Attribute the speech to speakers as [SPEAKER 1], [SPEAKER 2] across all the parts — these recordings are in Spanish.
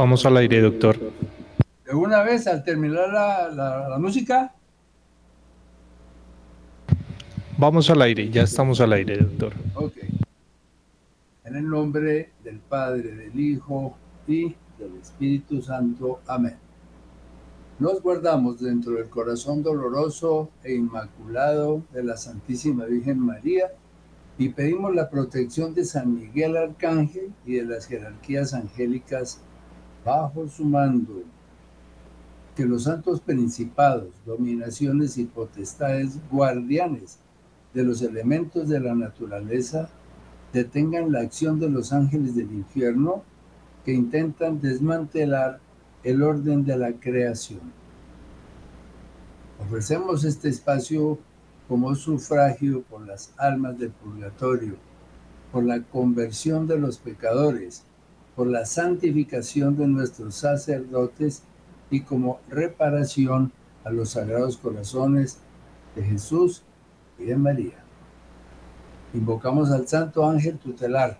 [SPEAKER 1] Vamos al aire, doctor.
[SPEAKER 2] De una vez, al terminar la, música.
[SPEAKER 1] Vamos al aire, ya estamos al aire, doctor.
[SPEAKER 2] Ok. En el nombre del Padre, del Hijo y del Espíritu Santo. Amén. Nos guardamos dentro del corazón doloroso e inmaculado de la Santísima Virgen María y pedimos la protección de San Miguel Arcángel y de las jerarquías angélicas bajo su mando. Que los santos principados, dominaciones y potestades guardianes de los elementos de la naturaleza detengan la acción de los ángeles del infierno que intentan desmantelar el orden de la creación. Ofrecemos este espacio como sufragio por las almas del purgatorio, por la conversión de los pecadores, por la santificación de nuestros sacerdotes y como reparación a los sagrados corazones de Jesús y de María. Invocamos al Santo Ángel Tutelar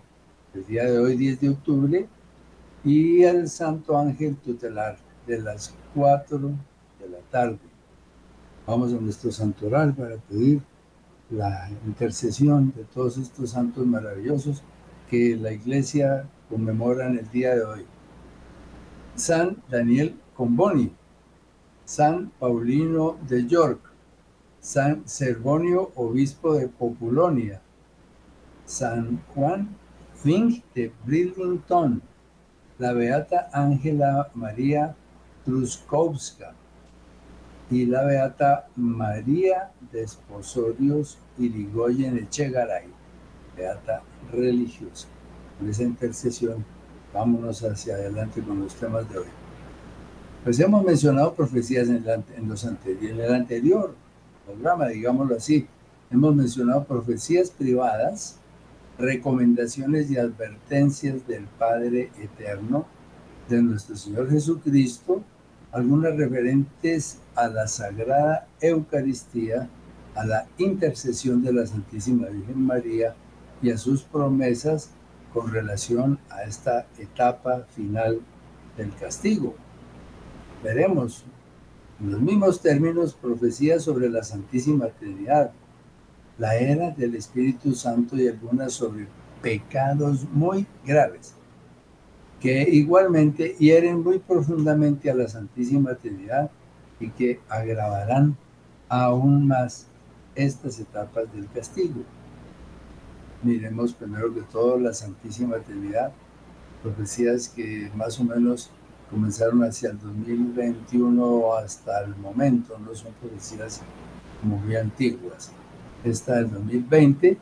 [SPEAKER 2] el día de hoy, 10 de octubre, y al Santo Ángel Tutelar de las 4 de la tarde. Vamos a nuestro santoral para pedir la intercesión de todos estos santos maravillosos que la iglesia conmemora en el día de hoy. San Daniel Comboni, San Paulino de York, San Servonio, obispo de Populonia, San Juan Fink de Bridlington, la beata Ángela María Truskowska y la beata María de Esposorios Irigoyen Echegaray, beata religiosa. Esa intercesión, vámonos hacia adelante con los temas de hoy. Pues hemos mencionado profecías en, en los anteriores, en el anterior programa, digámoslo así. Hemos mencionado profecías privadas recomendaciones y advertencias del Padre Eterno, de nuestro Señor Jesucristo, algunas referentes a la Sagrada Eucaristía, a la intercesión de la Santísima Virgen María y a sus promesas con relación a esta etapa final del castigo. Veremos en los mismos términos profecías sobre la Santísima Trinidad, la era del Espíritu Santo y algunas sobre pecados muy graves, que igualmente hieren muy profundamente a la Santísima Trinidad y que agravarán aún más estas etapas del castigo. Miremos primero que todo la Santísima Trinidad, profecías que más o menos comenzaron hacia el 2021 hasta el momento, no son profecías muy antiguas esta del 2020,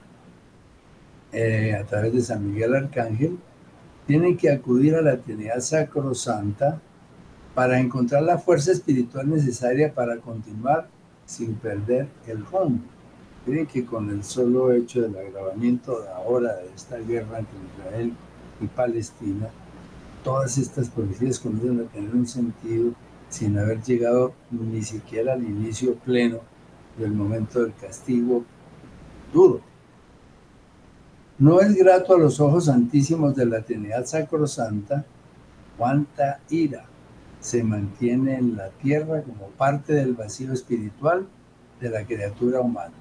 [SPEAKER 2] eh, a través de San Miguel Arcángel, tienen que acudir a la Trinidad Sacrosanta para encontrar la fuerza espiritual necesaria para continuar sin perder el rumbo. Miren que con el solo hecho del agravamiento de ahora de esta guerra entre Israel y Palestina, todas estas profecías comienzan a tener un sentido sin haber llegado ni siquiera al inicio pleno del momento del castigo duro. No es grato a los ojos santísimos de la Trinidad Sacrosanta cuánta ira se mantiene en la tierra como parte del vacío espiritual de la criatura humana,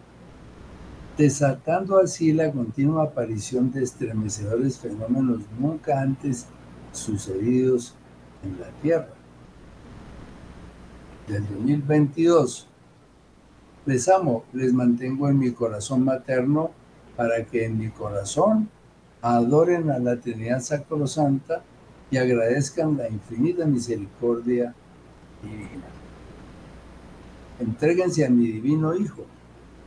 [SPEAKER 2] desatando así la continua aparición de estremecedores fenómenos nunca antes sucedidos en la tierra. Del 2022 les amo, les mantengo en mi corazón materno para que en mi corazón adoren a la Trinidad Sacrosanta y agradezcan la infinita misericordia divina. Entréguense a mi divino Hijo,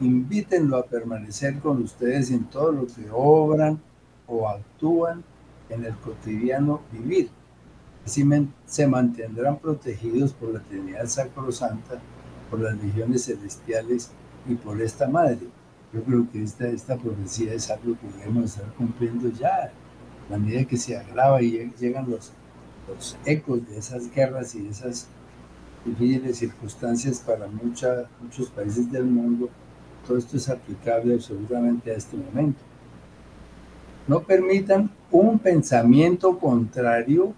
[SPEAKER 2] invítenlo a permanecer con ustedes en todo lo que obran o actúan en el cotidiano vivir. Así se mantendrán protegidos por la Trinidad Sacrosanta por las legiones celestiales y por esta madre. Yo creo que esta, esta profecía es algo que debemos estar cumpliendo ya. A medida que se agrava y llegan los, los ecos de esas guerras y de esas difíciles circunstancias para mucha, muchos países del mundo, todo esto es aplicable absolutamente a este momento. No permitan un pensamiento contrario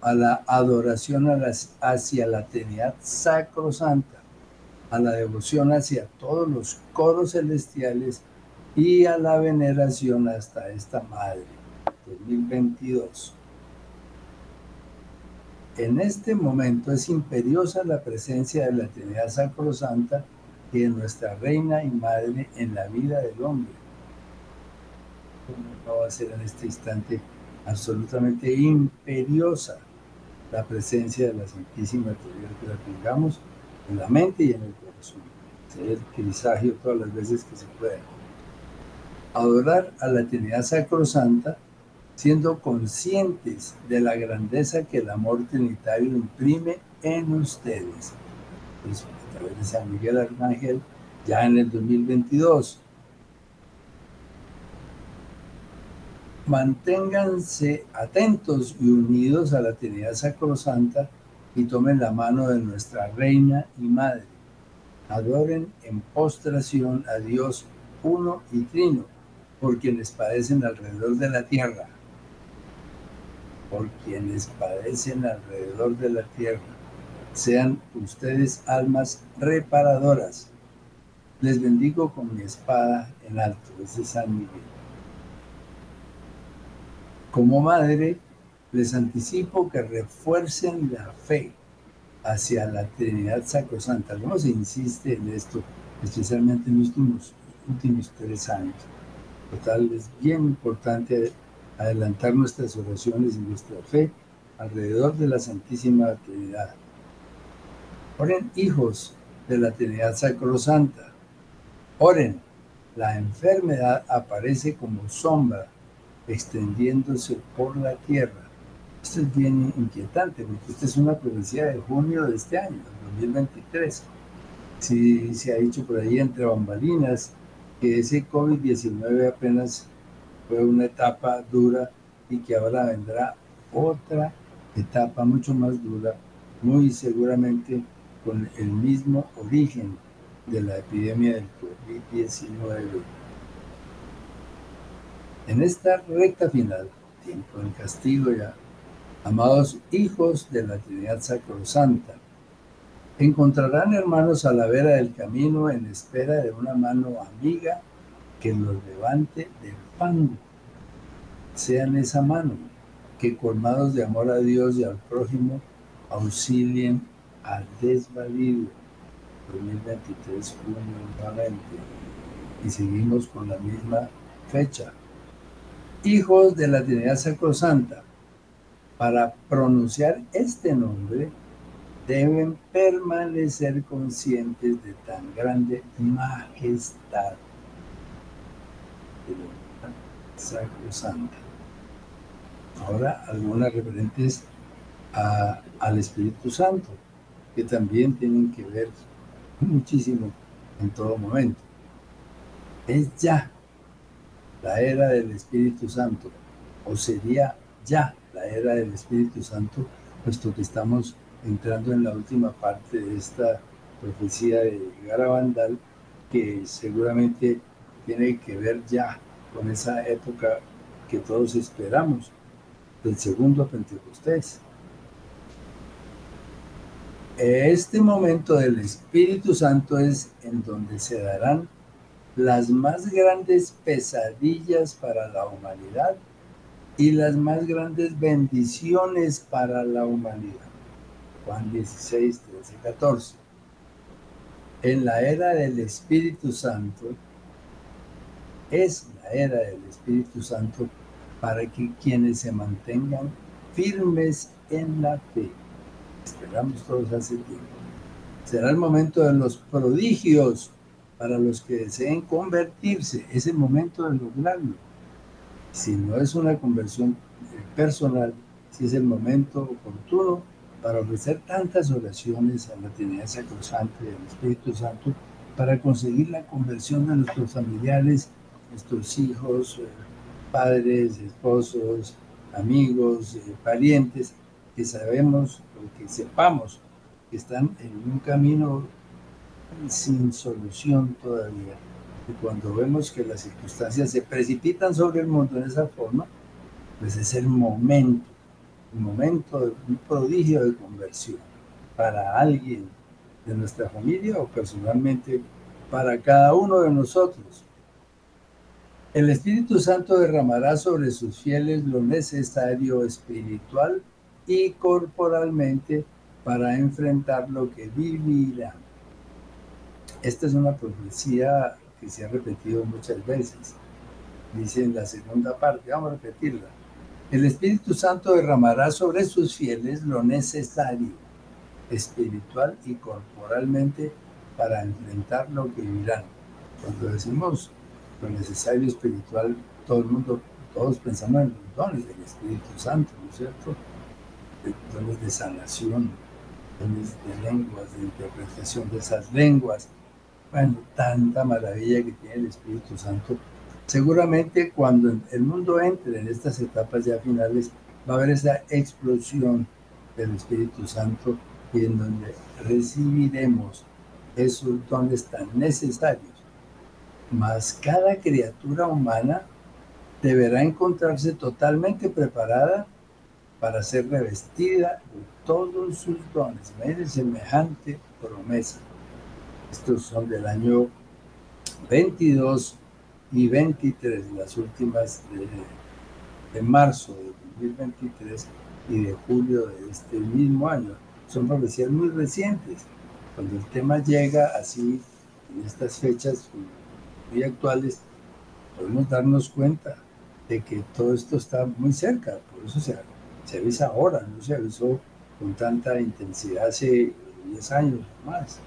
[SPEAKER 2] a la adoración hacia la Trinidad Sacrosanta, a la devoción hacia todos los coros celestiales y a la veneración hasta esta Madre. 2022. En este momento es imperiosa la presencia de la Trinidad Sacrosanta y de nuestra Reina y Madre en la vida del hombre. No va a ser en este instante absolutamente imperiosa la presencia de la Santísima Trinidad que la tengamos en la mente y en el corazón. Ser crisagio todas las veces que se pueda. Adorar a la Trinidad Sacrosanta siendo conscientes de la grandeza que el amor trinitario imprime en ustedes. Través de San Miguel Arcángel, ya en el 2022. Manténganse atentos y unidos a la Trinidad Sacrosanta y tomen la mano de nuestra Reina y Madre. Adoren en postración a Dios uno y trino, por quienes padecen alrededor de la tierra por quienes padecen alrededor de la tierra. Sean ustedes almas reparadoras. Les bendigo con mi espada en alto. Es San Miguel. Como madre, les anticipo que refuercen la fe hacia la Trinidad Sacrosanta. ¿Cómo se insiste en esto, especialmente en los últimos tres años? Total, es bien importante adelantar nuestras oraciones y nuestra fe alrededor de la Santísima Trinidad. Oren hijos de la Trinidad Sacrosanta. Oren, la enfermedad aparece como sombra extendiéndose por la tierra. Esto es bien inquietante porque esta es una profecía de junio de este año, 2023. Si se ha dicho por ahí entre bambalinas que ese COVID-19 apenas fue una etapa dura y que ahora vendrá otra etapa mucho más dura, muy seguramente con el mismo origen de la epidemia del COVID-19. En esta recta final, tiempo del castigo ya, amados hijos de la Trinidad Sacrosanta, encontrarán hermanos a la vera del camino en espera de una mano amiga que los levante del pan. Sean esa mano que colmados de amor a Dios y al prójimo auxilien al desvalido. 2023, junio nuevamente. Y seguimos con la misma fecha. Hijos de la Trinidad Sacrosanta, para pronunciar este nombre deben permanecer conscientes de tan grande majestad sacrosanta. Ahora algunas referentes al Espíritu Santo, que también tienen que ver muchísimo en todo momento. Es ya la era del Espíritu Santo, o sería ya la era del Espíritu Santo, puesto que estamos entrando en la última parte de esta profecía de Garabandal, que seguramente tiene que ver ya con esa época que todos esperamos, del segundo Pentecostés. Este momento del Espíritu Santo es en donde se darán las más grandes pesadillas para la humanidad y las más grandes bendiciones para la humanidad. Juan 16, 13, 14. En la era del Espíritu Santo, es la era del Espíritu Santo para que quienes se mantengan firmes en la fe. Esperamos todos hace tiempo. Será el momento de los prodigios para los que deseen convertirse. Es el momento de lograrlo. Si no es una conversión eh, personal, si es el momento oportuno para ofrecer tantas oraciones a la Trinidad Sacrosanta y al Espíritu Santo para conseguir la conversión de nuestros familiares, nuestros hijos, eh, padres, esposos, amigos, eh, parientes, que sabemos o que sepamos que están en un camino sin solución todavía. Y cuando vemos que las circunstancias se precipitan sobre el mundo en esa forma, pues es el momento un momento, de un prodigio de conversión para alguien de nuestra familia o personalmente para cada uno de nosotros. El Espíritu Santo derramará sobre sus fieles lo necesario espiritual y corporalmente para enfrentar lo que vivirán. Esta es una profecía que se ha repetido muchas veces. Dice en la segunda parte, vamos a repetirla. El Espíritu Santo derramará sobre sus fieles lo necesario, espiritual y corporalmente, para enfrentar lo que vivirán. Cuando decimos lo necesario espiritual, todo el mundo, todos pensamos en los dones del Espíritu Santo, ¿no es cierto? Dones de sanación, de lenguas, de interpretación de esas lenguas. Bueno, tanta maravilla que tiene el Espíritu Santo. Seguramente cuando el mundo entre en estas etapas ya finales, va a haber esa explosión del Espíritu Santo y en donde recibiremos esos dones tan necesarios. Mas cada criatura humana deberá encontrarse totalmente preparada para ser revestida de todos sus dones. Miren semejante promesa. Estos son del año 22 y 23, las últimas de, marzo de 2023 y de julio de este mismo año. Son profecías muy recientes. Cuando el tema llega así, en estas fechas muy actuales, podemos darnos cuenta de que todo esto está muy cerca. Por eso se se avisa ahora, no se avisó con tanta intensidad hace 10 años más.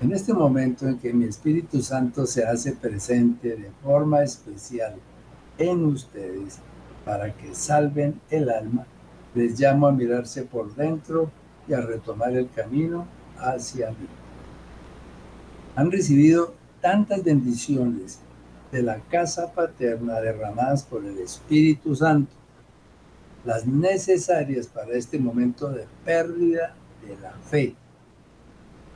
[SPEAKER 2] En este momento en que mi Espíritu Santo se hace presente de forma especial en ustedes para que salven el alma, les llamo a mirarse por dentro y a retomar el camino hacia mí. Han recibido tantas bendiciones de la casa paterna derramadas por el Espíritu Santo las necesarias para este momento de pérdida de la fe,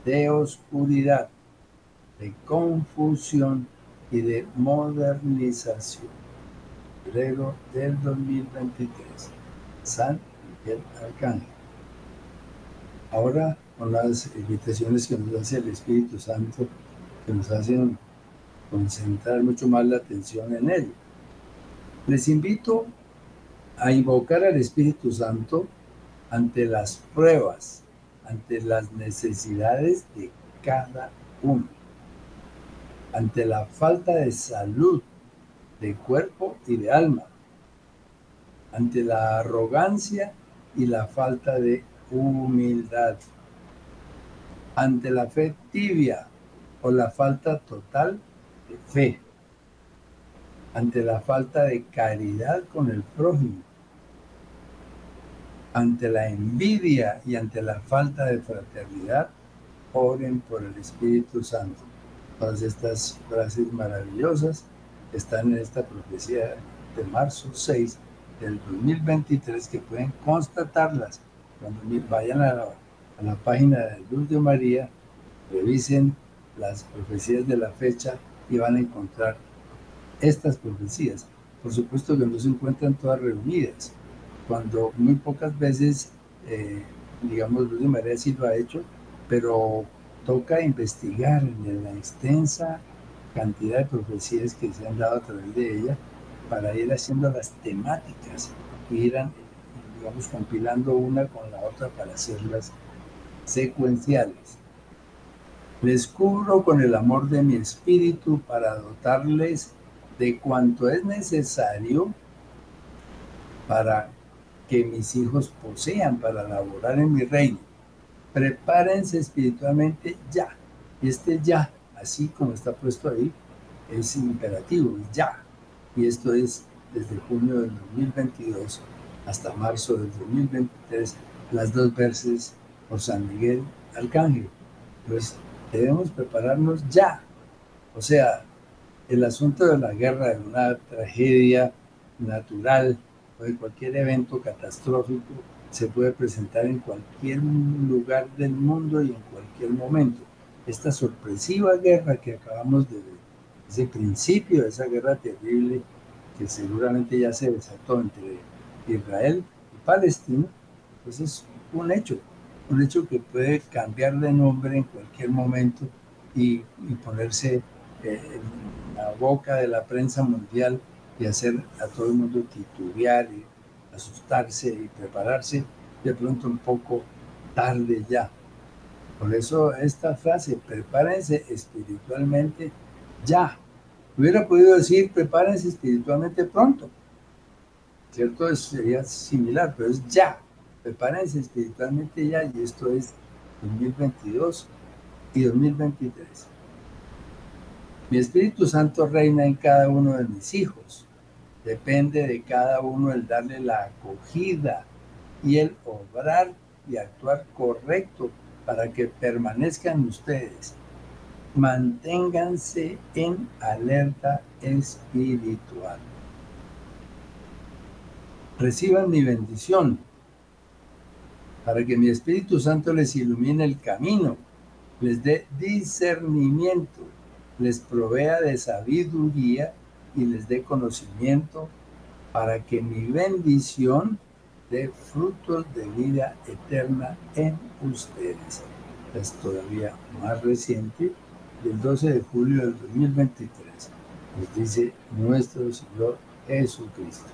[SPEAKER 2] de oscuridad, de confusión y de modernización. Febrero del 2023. San Miguel Arcángel. Ahora, con las invitaciones que nos hace el Espíritu Santo, que nos hacen concentrar mucho más la atención en él. Les invito a invocar al Espíritu Santo ante las pruebas, ante las necesidades de cada uno, ante la falta de salud de cuerpo y de alma, ante la arrogancia y la falta de humildad, ante la fe tibia o la falta total de fe, ante la falta de caridad con el prójimo, ante la envidia y ante la falta de fraternidad, oren por el Espíritu Santo. Todas estas frases maravillosas están en esta profecía de marzo 6 del 2023 que pueden constatarlas cuando vayan a la, página de Luz de María, revisen las profecías de la fecha y van a encontrar estas profecías. Por supuesto que no se encuentran todas reunidas, cuando muy pocas veces, eh, digamos, de María sí lo ha hecho, pero toca investigar en la extensa cantidad de profecías que se han dado a través de ella para ir haciendo las temáticas que irán, digamos, compilando una con la otra para hacerlas secuenciales. Les cubro con el amor de mi espíritu para dotarles de cuanto es necesario para que mis hijos posean para laborar en mi reino. Prepárense espiritualmente ya. Este ya, así como está puesto ahí, es imperativo, ya. Y esto es desde junio del 2022 hasta marzo del 2023, las dos veces por San Miguel Arcángel. Pues debemos prepararnos ya. O sea, el asunto de la guerra, de una tragedia natural, cualquier evento catastrófico se puede presentar en cualquier lugar del mundo y en cualquier momento. Esta sorpresiva guerra que acabamos de ver, ese principio de esa guerra terrible que seguramente ya se desató entre Israel Palestina, pues es un hecho, un hecho que puede cambiar de nombre en cualquier momento y, ponerse eh, en la boca de la prensa mundial y hacer a todo el mundo titubear y asustarse y prepararse de pronto un poco tarde ya. Por eso esta frase, prepárense espiritualmente ya. Hubiera podido decir, prepárense espiritualmente pronto. ¿Cierto? sería similar, pero es ya. Prepárense espiritualmente ya y esto es 2022 y 2023. Mi Espíritu Santo reina en cada uno de mis hijos. Depende de cada uno el darle la acogida y el obrar y actuar correcto para que permanezcan ustedes. Manténganse en alerta espiritual. Reciban mi bendición para que mi Espíritu Santo les ilumine el camino, les dé discernimiento, les provea de sabiduría y les dé conocimiento para que mi bendición dé frutos de vida eterna en ustedes. Es todavía más reciente, del 12 de julio del 2023, nos dice nuestro Señor Jesucristo.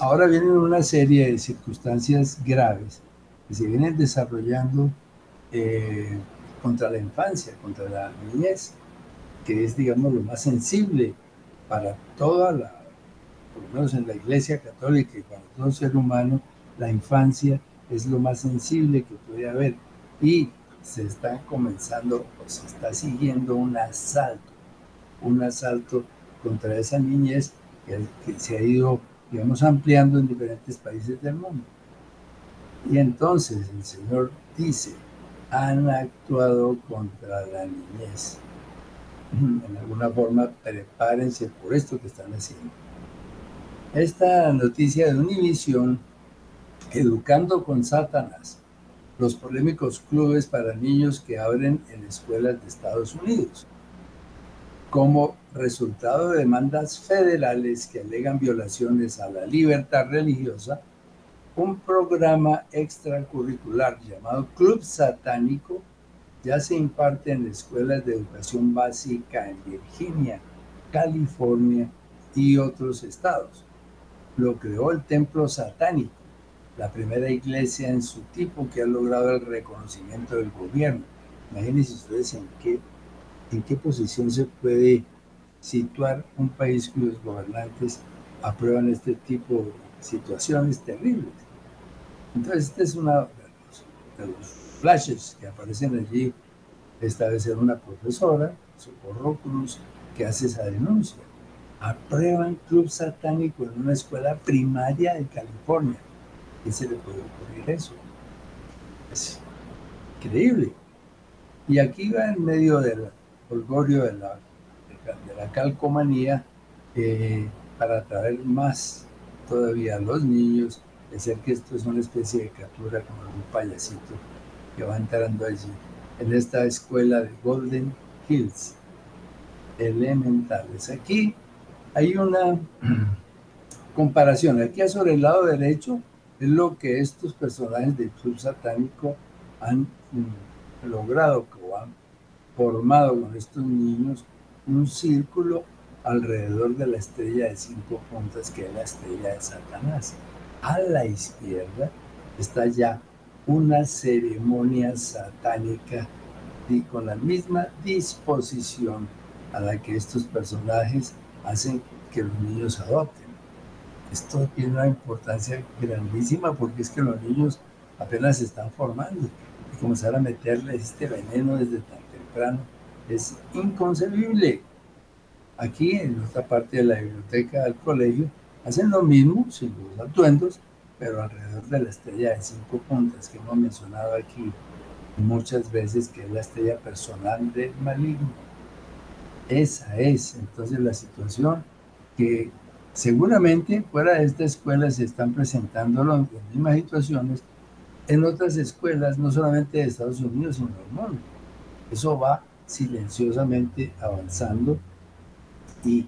[SPEAKER 2] Ahora vienen una serie de circunstancias graves que se vienen desarrollando eh, contra la infancia, contra la niñez, que es, digamos, lo más sensible para toda la, por lo menos en la Iglesia Católica y para todo ser humano, la infancia es lo más sensible que puede haber. Y se está comenzando o se está siguiendo un asalto, un asalto contra esa niñez que, que se ha ido, digamos, ampliando en diferentes países del mundo. Y entonces el Señor dice, han actuado contra la niñez en alguna forma prepárense por esto que están haciendo. Esta noticia de Univision, Educando con Satanás, los polémicos clubes para niños que abren en escuelas de Estados Unidos. Como resultado de demandas federales que alegan violaciones a la libertad religiosa, un programa extracurricular llamado Club Satánico ya se imparte en escuelas de educación básica en Virginia, California y otros estados. Lo creó el Templo Satánico, la primera iglesia en su tipo que ha logrado el reconocimiento del gobierno. Imagínense ustedes en qué, en qué posición se puede situar un país cuyos gobernantes aprueban este tipo de situaciones terribles. Entonces, este es una de los flashes que aparecen allí, esta vez era una profesora, Socorro Cruz, que hace esa denuncia. Aprueban club satánico en una escuela primaria de California. ¿Qué se le puede ocurrir eso? Es increíble. Y aquí va en medio del orgullo de la, de la calcomanía eh, para atraer más todavía a los niños, de que esto es una especie de captura como un payasito que va entrando allí, en esta escuela de Golden Hills, elementales. Aquí hay una comparación. Aquí sobre el lado derecho es lo que estos personajes del club satánico han mm, logrado, o han formado con estos niños un círculo alrededor de la estrella de cinco puntas que es la estrella de Satanás. A la izquierda está ya una ceremonia satánica y con la misma disposición a la que estos personajes hacen que los niños adopten. Esto tiene una importancia grandísima porque es que los niños apenas se están formando y comenzar a meterle este veneno desde tan temprano es inconcebible. Aquí en otra parte de la biblioteca del colegio hacen lo mismo sin los atuendos, pero alrededor de la estrella de cinco puntas que hemos mencionado aquí muchas veces, que es la estrella personal del maligno. Esa es entonces la situación que seguramente fuera de esta escuela se están presentando las mismas situaciones en otras escuelas, no solamente de Estados Unidos, sino del mundo. Eso va silenciosamente avanzando y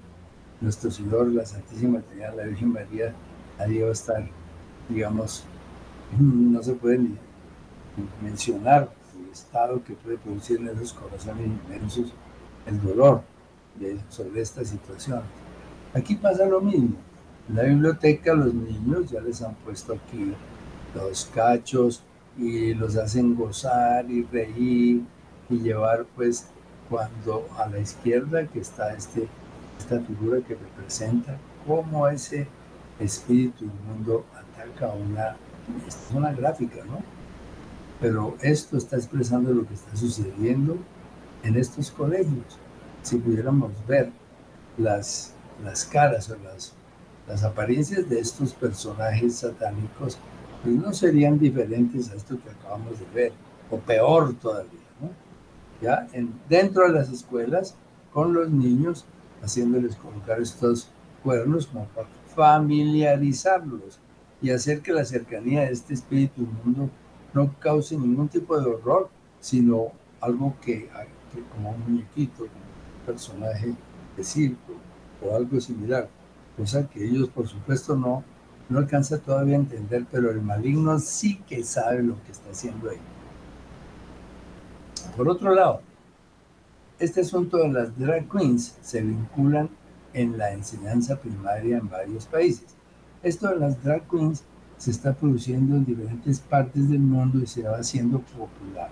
[SPEAKER 2] nuestro Señor, la Santísima Trinidad, la Virgen María, va a estar, digamos, no se puede ni mencionar el estado que puede producir en esos corazones inmensos el dolor de, sobre esta situación. Aquí pasa lo mismo. En la biblioteca los niños ya les han puesto aquí los cachos y los hacen gozar y reír y llevar pues cuando a la izquierda que está este, esta figura que representa cómo ese espíritu inmundo ataca una, es una gráfica, ¿no? Pero esto está expresando lo que está sucediendo en estos colegios. Si pudiéramos ver las, las caras o las, las apariencias de estos personajes satánicos, pues no serían diferentes a esto que acabamos de ver, o peor todavía, ¿no? Ya en, dentro de las escuelas, con los niños, haciéndoles colocar estos cuernos como para familiarizarlos y hacer que la cercanía de este espíritu inmundo no cause ningún tipo de horror, sino algo que, que como un muñequito, un personaje de circo o algo similar, cosa que ellos por supuesto no, no alcanza todavía a entender, pero el maligno sí que sabe lo que está haciendo ahí. Por otro lado, este asunto de las drag queens se vinculan en la enseñanza primaria en varios países. Esto de las drag queens se está produciendo en diferentes partes del mundo y se va haciendo popular.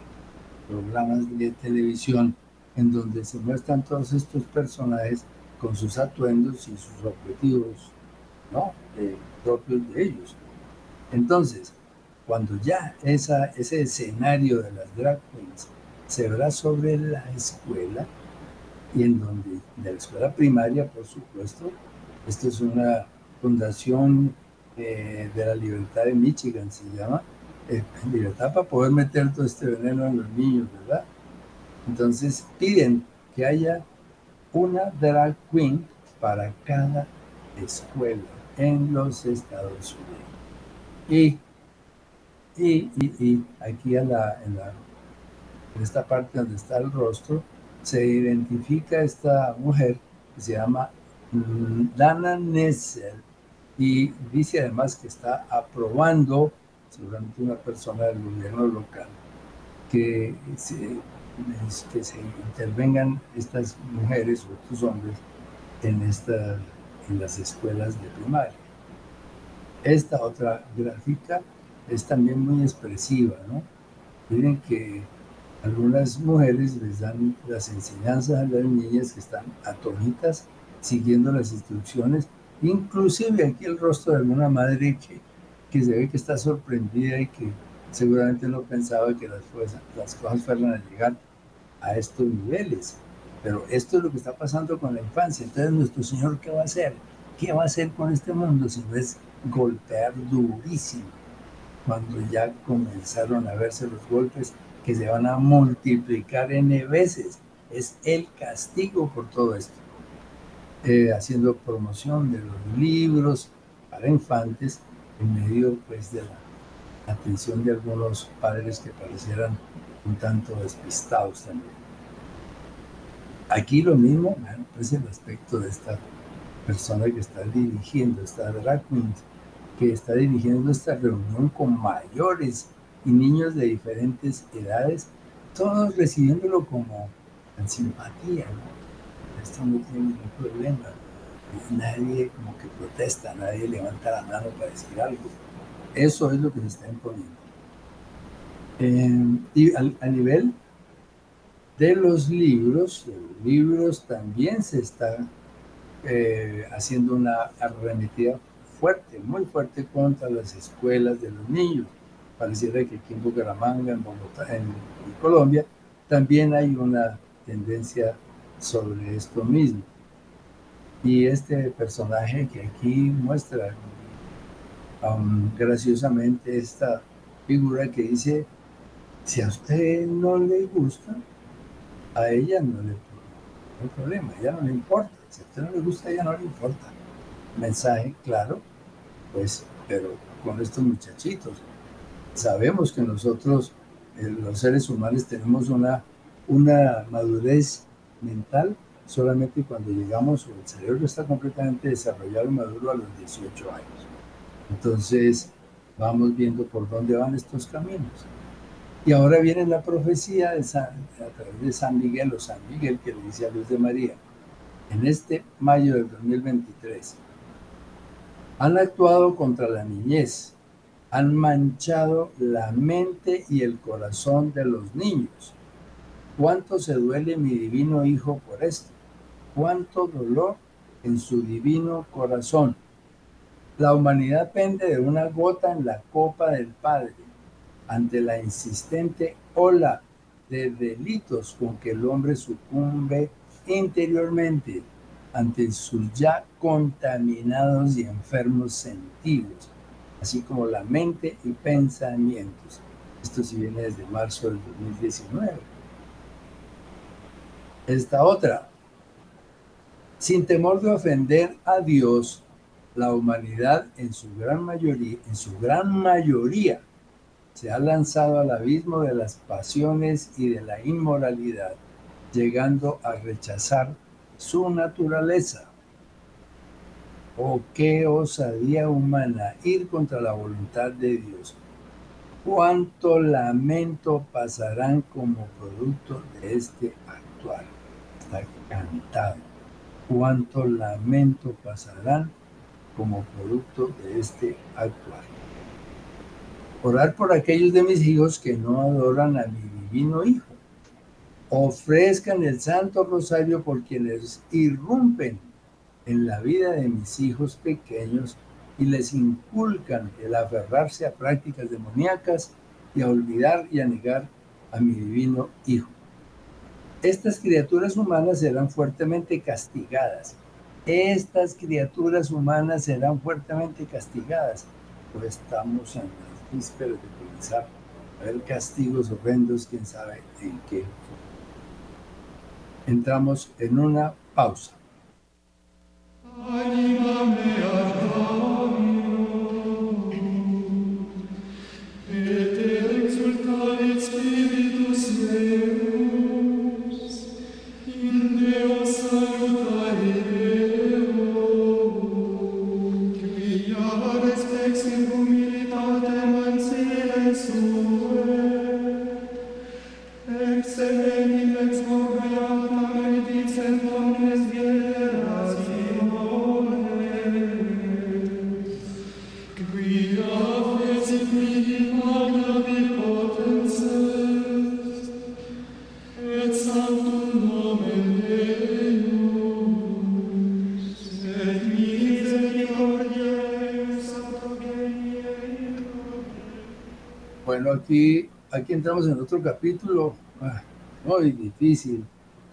[SPEAKER 2] Programas de televisión en donde se muestran todos estos personajes con sus atuendos y sus objetivos ¿no? propios de ellos. Entonces, cuando ya esa, ese escenario de las drag queens se verá sobre la escuela, y en donde, de la escuela primaria, por supuesto, esto es una fundación eh, de la libertad de Michigan, se llama, eh, libertad para poder meter todo este veneno en los niños, ¿verdad? Entonces piden que haya una drag queen para cada escuela en los Estados Unidos. Y, y, y, aquí en, la, en, la, en esta parte donde está el rostro, se identifica esta mujer que se llama Dana Nessel y dice además que está aprobando, seguramente una persona del gobierno local, que se, que se intervengan estas mujeres o estos hombres en, esta, en las escuelas de primaria. Esta otra gráfica es también muy expresiva, ¿no? Miren que algunas mujeres les dan las enseñanzas a las niñas que están atónitas, siguiendo las instrucciones, inclusive aquí el rostro de alguna madre que, que se ve que está sorprendida y que seguramente no pensaba que las, las cosas fueran a llegar a estos niveles. Pero esto es lo que está pasando con la infancia. Entonces, nuestro Señor, ¿qué va a hacer? ¿Qué va a hacer con este mundo si no es golpear durísimo? Cuando ya comenzaron a verse los golpes que se van a multiplicar n veces. Es el castigo por todo esto. Eh, haciendo promoción de los libros para infantes en medio pues de la atención de algunos padres que parecieran un tanto despistados también. Aquí lo mismo, es el aspecto de esta persona que está dirigiendo, esta drag queen, que está dirigiendo esta reunión con mayores y niños de diferentes edades, todos recibiéndolo como en simpatía, ¿no? Esto no tiene ningún problema. Nadie como que protesta, nadie levanta la mano para decir algo. Eso es lo que se está imponiendo. Eh, y a, nivel de los libros, los libros también se está eh, haciendo una arremetida fuerte, muy fuerte contra las escuelas de los niños pareciera que aquí en Bucaramanga, en Bogotá, en, Colombia, también hay una tendencia sobre esto mismo. Y este personaje que aquí muestra um, graciosamente esta figura que dice, si a usted no le gusta, a ella no le no problema, ella no le importa. Si a usted no le gusta, a ella no le importa. Mensaje claro, pues, pero con estos muchachitos sabemos que nosotros, eh, los seres humanos, tenemos una, una madurez mental solamente cuando llegamos, o el cerebro está completamente desarrollado y maduro a los 18 años. Entonces, vamos viendo por dónde van estos caminos. Y ahora viene la profecía de San, a través de San Miguel o San Miguel que le dice a Luz de María, en este mayo del 2023, han actuado contra la niñez, han manchado la mente y el corazón de los niños. ¿Cuánto se duele mi divino Hijo por esto? ¿Cuánto dolor en su divino corazón? La humanidad pende de una gota en la copa del Padre ante la insistente ola de delitos con que el hombre sucumbe interiormente ante sus ya contaminados y enfermos sentidos, así como la mente y pensamientos. Esto sí viene desde marzo del 2019. Esta otra, sin temor de ofender a Dios, la humanidad en su gran mayoría, en su gran mayoría, se ha lanzado al abismo de las pasiones y de la inmoralidad, llegando a rechazar su naturaleza. Oh, qué osadía humana ir contra la voluntad de Dios. Cuánto lamento pasarán como producto de este actuar. Cantado. Cuánto lamento pasarán como producto de este actuar. Orar por aquellos de mis hijos que no adoran a mi divino Hijo. Ofrezcan el Santo Rosario por quienes irrumpen en la vida de mis hijos pequeños y les inculcan el aferrarse a prácticas demoníacas y a olvidar y a negar a mi divino Hijo. Estas criaturas humanas serán fuertemente castigadas estas criaturas humanas serán fuertemente castigadas, pues estamos en las vísperas de comenzar a ver castigos horrendos, quién sabe en qué. Entramos en una pausa. Aquí entramos en otro capítulo ah, muy difícil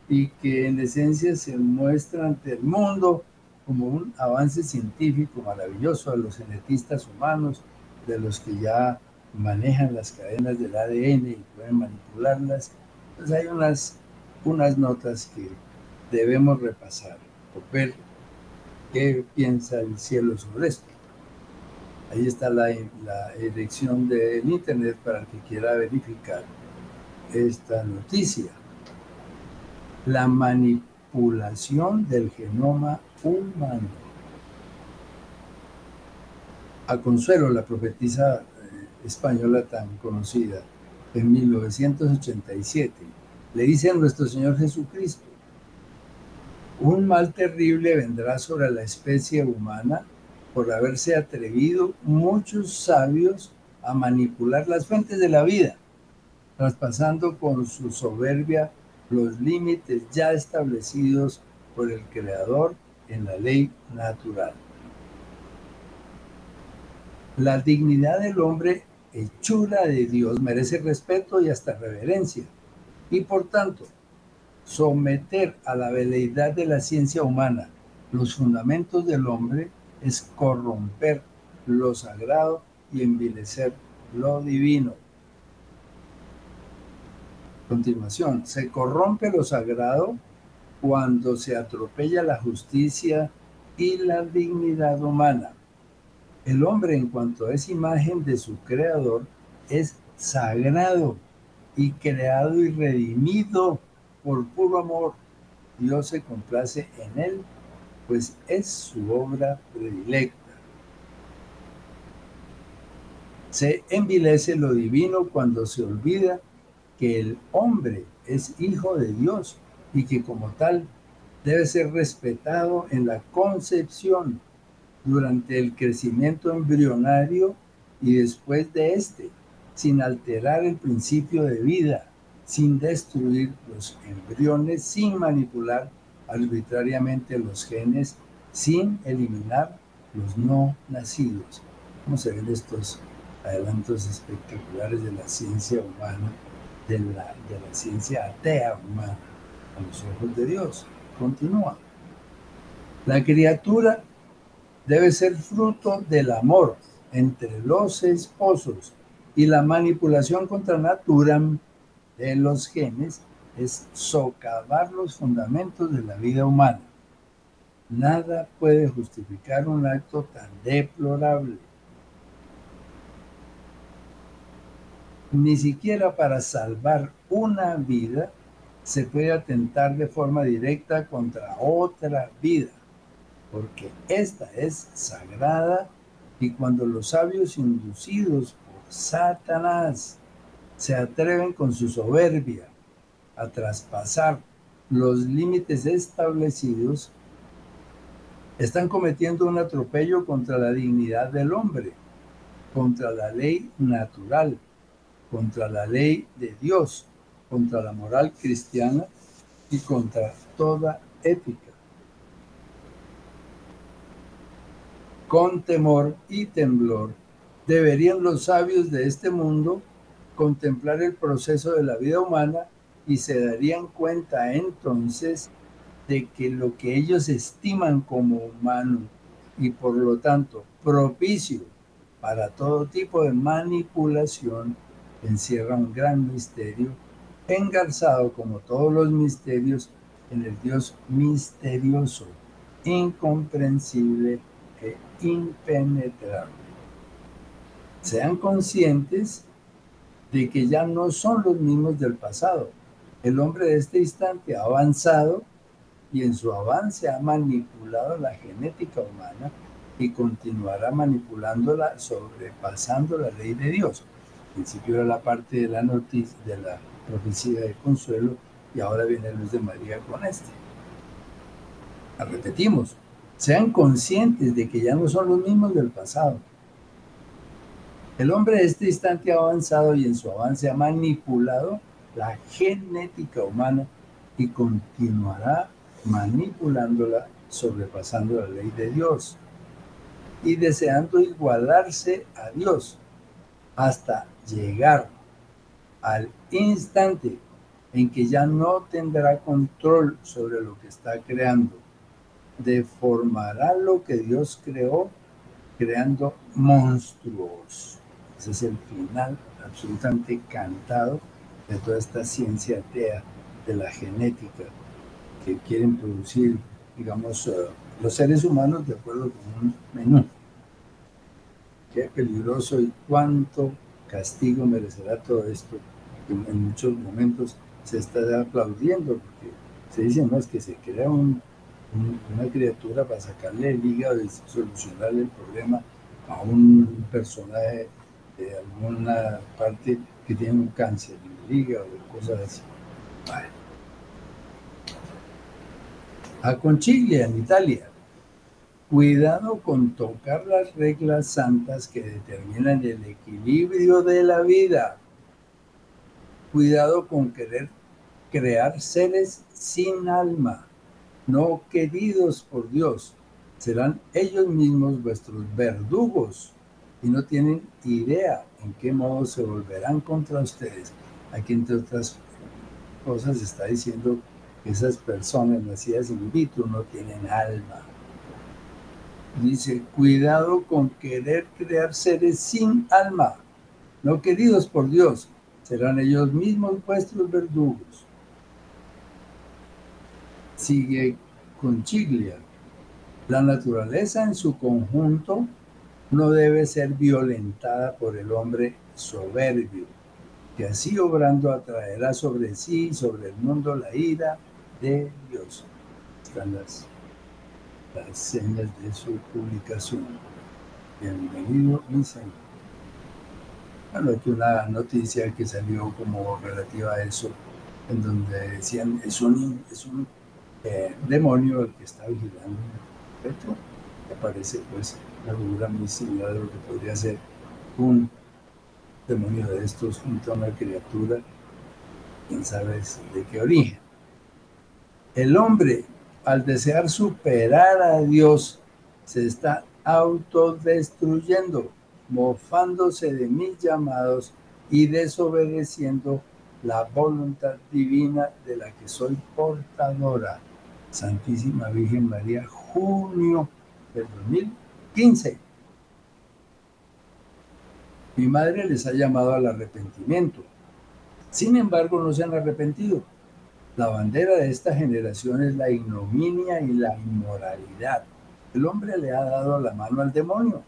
[SPEAKER 2] y que en esencia se muestra ante el mundo como un avance científico maravilloso de los genetistas humanos, de los que ya manejan las cadenas del ADN y pueden manipularlas. Pues hay unas, unas notas que debemos repasar o ver qué piensa el cielo sobre esto. Ahí está la, la dirección del Internet para el que quiera verificar esta noticia. La manipulación del genoma humano. A Consuelo, la profetisa eh, española tan conocida, en 1987, le dice a nuestro Señor Jesucristo, un mal terrible vendrá sobre la especie humana por haberse atrevido muchos sabios a manipular las fuentes de la vida, traspasando con su soberbia los límites ya establecidos por el Creador en la ley natural. La dignidad del hombre, hechura de Dios, merece respeto y hasta reverencia. Y por tanto, someter a la veleidad de la ciencia humana los fundamentos del hombre es corromper lo sagrado y envilecer lo divino. Continuación, se corrompe lo sagrado cuando se atropella la justicia y la dignidad humana. El hombre en cuanto es imagen de su creador es sagrado y creado y redimido por puro amor. Dios se complace en él pues es su obra predilecta. Se envilece lo divino cuando se olvida que el hombre es hijo de Dios y que como tal debe ser respetado en la concepción, durante el crecimiento embrionario y después de este, sin alterar el principio de vida, sin destruir los embriones, sin manipular arbitrariamente los genes, sin eliminar los no nacidos. Vamos a ver estos adelantos espectaculares de la ciencia humana, de la, de la ciencia atea humana, a los ojos de Dios. Continúa. La criatura debe ser fruto del amor entre los esposos y la manipulación contra natura de los genes es socavar los fundamentos de la vida humana. Nada puede justificar un acto tan deplorable. Ni siquiera para salvar una vida se puede atentar de forma directa contra otra vida porque esta es sagrada y cuando los sabios inducidos por Satanás se atreven con su soberbia a traspasar los límites establecidos, están cometiendo un atropello contra la dignidad del hombre, contra la ley natural, contra la ley de Dios, contra la moral cristiana y contra toda ética. con temor y temblor, deberían los sabios de este mundo contemplar el proceso de la vida humana y se darían cuenta entonces de que lo que ellos estiman como humano y por lo tanto propicio para todo tipo de manipulación encierra un gran misterio engarzado como todos los misterios en el Dios misterioso, incomprensible impenetrable. Sean conscientes de que ya no son los mismos del pasado. El hombre de este instante ha avanzado y en su avance ha manipulado la genética humana y continuará manipulándola sobrepasando la ley de Dios. Al principio era la parte de la noticia, de la profecía de consuelo y ahora viene Luz de María con este. repetimos, sean conscientes de que ya no son los mismos del pasado. El hombre de este instante ha avanzado y en su avance ha manipulado la genética humana y continuará manipulándola, sobrepasando la ley de Dios y deseando igualarse a Dios hasta llegar al instante en que ya no tendrá control sobre lo que está creando deformará lo que Dios creó creando monstruos. Ese es el final absolutamente cantado de toda esta ciencia atea de la genética que quieren producir, digamos, eh, los seres humanos de acuerdo con un menú. Qué peligroso y cuánto castigo merecerá todo esto. En muchos momentos se está aplaudiendo porque se dice más que se crea un una criatura para sacarle el hígado y solucionarle el problema a un personaje de alguna parte que tiene un cáncer hígado o cosas así. A Conchiglia, en Italia. Cuidado con tocar las reglas santas que determinan el equilibrio de la vida. Cuidado con querer crear seres sin alma no queridos por Dios. Serán ellos mismos vuestros verdugos y no tienen idea en qué modo se volverán contra ustedes. Aquí, entre otras cosas, está diciendo que esas personas nacidas in vitro no tienen alma. Dice, cuidado con querer crear seres sin alma, no queridos por Dios. Serán ellos mismos vuestros verdugos sigue con Chiglia. La naturaleza en su conjunto no debe ser violentada por el hombre soberbio, que así obrando atraerá sobre sí y sobre el mundo la ira de Dios. Están las, las señas de su publicación. Bienvenido, mi Señor. Bueno, aquí una noticia que salió como relativa a eso, en donde decían es un, es un eh, demonio el que está vigilando el petróleo. Me parece pues una figura muy similar de lo que podría ser un demonio de estos junto a una criatura, quién sabe de qué origen. El hombre, al desear superar a Dios, se está autodestruyendo, mofándose de mis llamados y desobedeciendo la voluntad divina de la que soy portadora. Santísima Virgen María, junio del 2015. Mi madre les ha llamado al arrepentimiento. Sin embargo, no se han arrepentido. La bandera de esta generación es la ignominia y la inmoralidad. El hombre le ha dado la mano al demonio.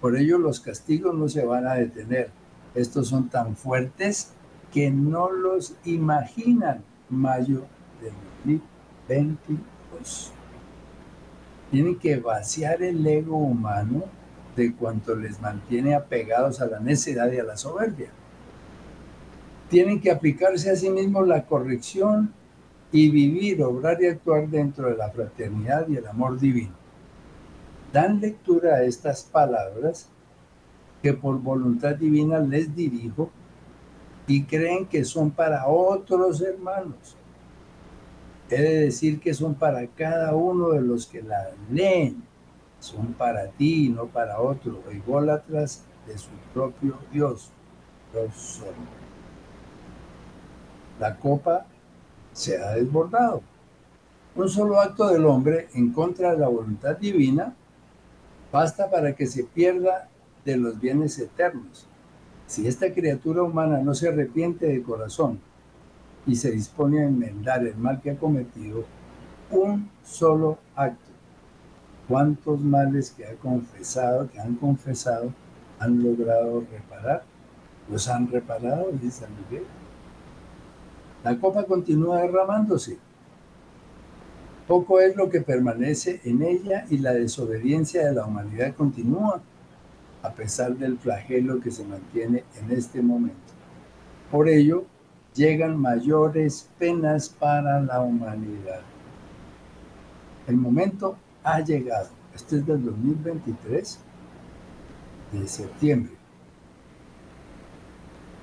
[SPEAKER 2] Por ello los castigos no se van a detener. Estos son tan fuertes que no los imaginan. Mayo del 2022. Tienen que vaciar el ego humano de cuanto les mantiene apegados a la necedad y a la soberbia. Tienen que aplicarse a sí mismos la corrección y vivir, obrar y actuar dentro de la fraternidad y el amor divino. Dan lectura a estas palabras que por voluntad divina les dirijo y creen que son para otros hermanos. He de decir que son para cada uno de los que la leen. Son para ti y no para otro, ególatras de su propio Dios. La copa se ha desbordado. Un solo acto del hombre en contra de la voluntad divina basta para que se pierda de los bienes eternos. Si esta criatura humana no se arrepiente de corazón y se dispone a enmendar el mal que ha cometido, un solo acto. ¿Cuántos males que ha confesado, que han confesado, han logrado reparar? ¿Los han reparado? Dice Miguel. La copa continúa derramándose. Poco es lo que permanece en ella y la desobediencia de la humanidad continúa, a pesar del flagelo que se mantiene en este momento. Por ello, llegan mayores penas para la humanidad. El momento ha llegado. Este es del 2023, de septiembre.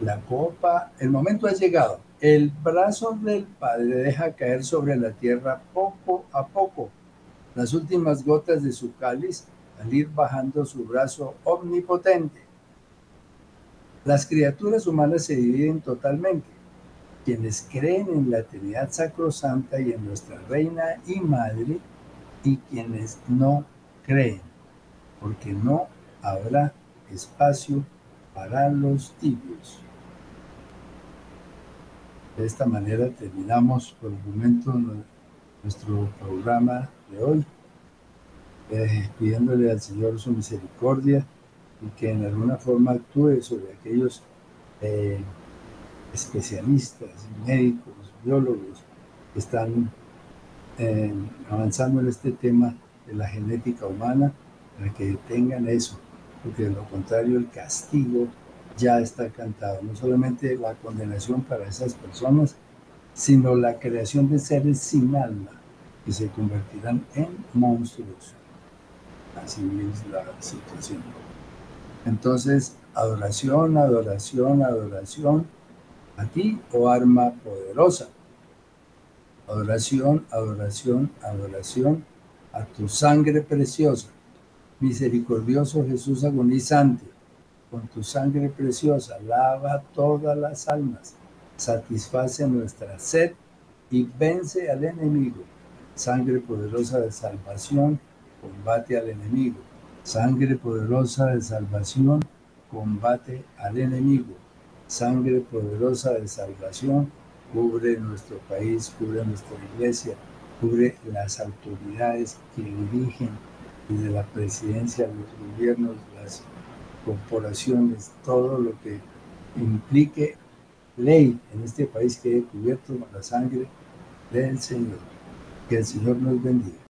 [SPEAKER 2] La copa, el momento ha llegado. El brazo del Padre deja caer sobre la tierra poco a poco las últimas gotas de su cáliz al ir bajando su brazo omnipotente. Las criaturas humanas se dividen totalmente. Quienes creen en la Trinidad Sacrosanta y en nuestra Reina y Madre, y quienes no creen, porque no habrá espacio para los tibios. De esta manera terminamos por el momento nuestro programa de hoy, eh, pidiéndole al Señor su misericordia y que en alguna forma actúe sobre aquellos eh, especialistas, médicos, biólogos que están eh, avanzando en este tema de la genética humana para que tengan eso, porque de lo contrario el castigo ya está cantado. No solamente la condenación para esas personas, sino la creación de seres sin alma que se convertirán en monstruos. Así es la situación. Entonces, adoración, adoración, adoración a ti, oh arma poderosa. Adoración, adoración, adoración a tu sangre preciosa. Misericordioso Jesús agonizante con tu sangre preciosa, lava todas las almas, satisface nuestra sed y vence al enemigo. Sangre poderosa de salvación, combate al enemigo. Sangre poderosa de salvación, combate al enemigo. Sangre poderosa de salvación, cubre nuestro país, cubre nuestra iglesia, cubre las autoridades que dirigen desde la presidencia, los gobiernos, las corporaciones, todo lo que implique ley en este país que haya cubierto con la sangre del Señor. Que el Señor nos bendiga.